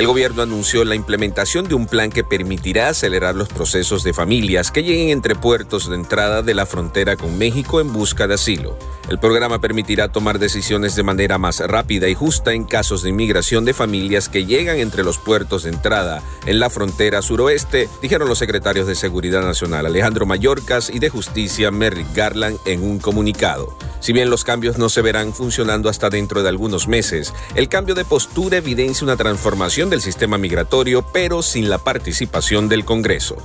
El gobierno anunció la implementación de un plan que permitirá acelerar los procesos de familias que lleguen entre puertos de entrada de la frontera con México en busca de asilo. El programa permitirá tomar decisiones de manera más rápida y justa en casos de inmigración de familias que llegan entre los puertos de entrada en la frontera suroeste, dijeron los secretarios de Seguridad Nacional Alejandro Mayorkas y de Justicia Merrick Garland en un comunicado. Si bien los cambios no se verán funcionando hasta dentro de algunos meses, el cambio de postura evidencia una transformación del sistema migratorio, pero sin la participación del Congreso.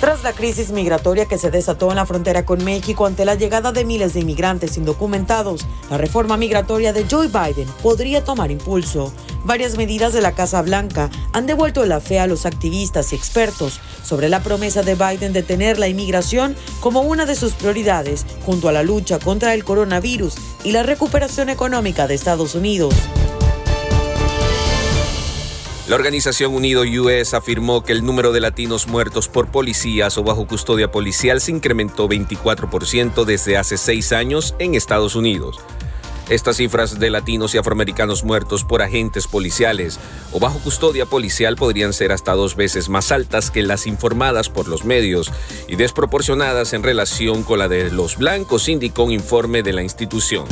Tras la crisis migratoria que se desató en la frontera con México ante la llegada de miles de inmigrantes indocumentados, la reforma migratoria de Joe Biden podría tomar impulso. Varias medidas de la Casa Blanca han devuelto la fe a los activistas y expertos sobre la promesa de Biden de tener la inmigración como una de sus prioridades junto a la lucha contra el coronavirus y la recuperación económica de Estados Unidos. La organización Unido US afirmó que el número de latinos muertos por policías o bajo custodia policial se incrementó 24% desde hace seis años en Estados Unidos. Estas cifras de latinos y afroamericanos muertos por agentes policiales o bajo custodia policial podrían ser hasta dos veces más altas que las informadas por los medios y desproporcionadas en relación con la de los blancos, indicó un informe de la institución.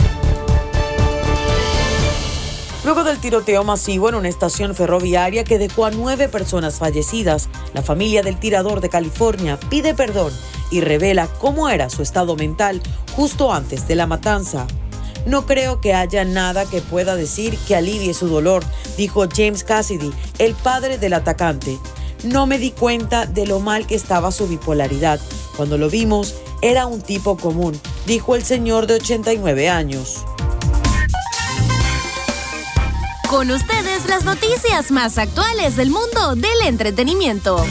Luego del tiroteo masivo en una estación ferroviaria que dejó a nueve personas fallecidas, la familia del tirador de California pide perdón y revela cómo era su estado mental justo antes de la matanza. No creo que haya nada que pueda decir que alivie su dolor, dijo James Cassidy, el padre del atacante. No me di cuenta de lo mal que estaba su bipolaridad. Cuando lo vimos, era un tipo común, dijo el señor de 89 años. Con ustedes las noticias más actuales del mundo del entretenimiento.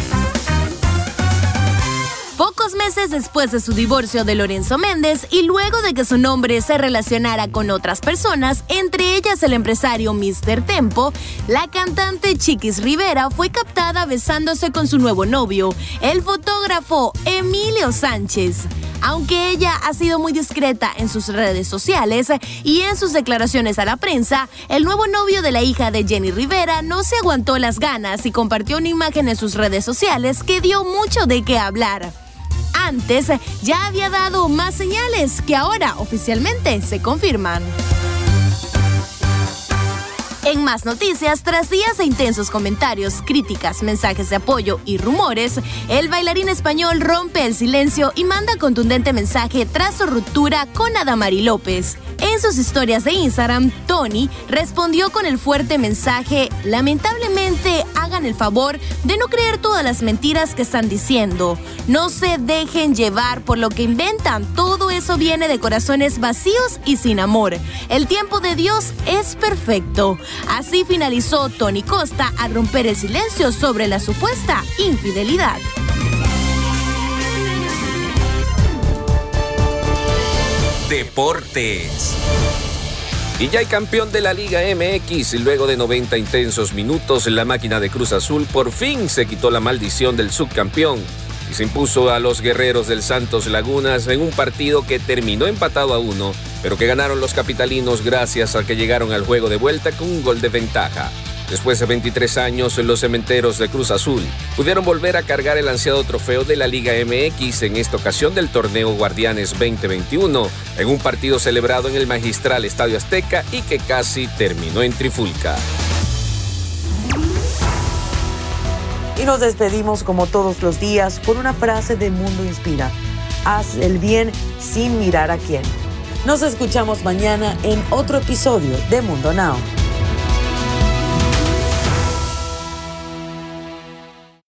Pocos meses después de su divorcio de Lorenzo Méndez y luego de que su nombre se relacionara con otras personas, entre ellas el empresario Mr. Tempo, la cantante Chiquis Rivera fue captada besándose con su nuevo novio, el fotógrafo Emilio Sánchez. Aunque ella ha sido muy discreta en sus redes sociales y en sus declaraciones a la prensa, el nuevo novio de la hija de Jenny Rivera no se aguantó las ganas y compartió una imagen en sus redes sociales que dio mucho de qué hablar. Antes ya había dado más señales que ahora oficialmente se confirman. En más noticias, tras días de intensos comentarios, críticas, mensajes de apoyo y rumores, el bailarín español rompe el silencio y manda contundente mensaje tras su ruptura con Adamari López. En sus historias de Instagram, Tony respondió con el fuerte mensaje, lamentablemente el favor de no creer todas las mentiras que están diciendo. No se dejen llevar por lo que inventan, todo eso viene de corazones vacíos y sin amor. El tiempo de Dios es perfecto. Así finalizó Tony Costa al romper el silencio sobre la supuesta infidelidad. Deportes. Y ya hay campeón de la Liga MX. Luego de 90 intensos minutos, la máquina de Cruz Azul por fin se quitó la maldición del subcampeón y se impuso a los guerreros del Santos Lagunas en un partido que terminó empatado a uno, pero que ganaron los capitalinos gracias a que llegaron al juego de vuelta con un gol de ventaja. Después de 23 años, los cementeros de Cruz Azul pudieron volver a cargar el ansiado trofeo de la Liga MX en esta ocasión del torneo Guardianes 2021, en un partido celebrado en el magistral Estadio Azteca y que casi terminó en Trifulca. Y nos despedimos como todos los días con una frase de Mundo Inspira. Haz el bien sin mirar a quién. Nos escuchamos mañana en otro episodio de Mundo Now.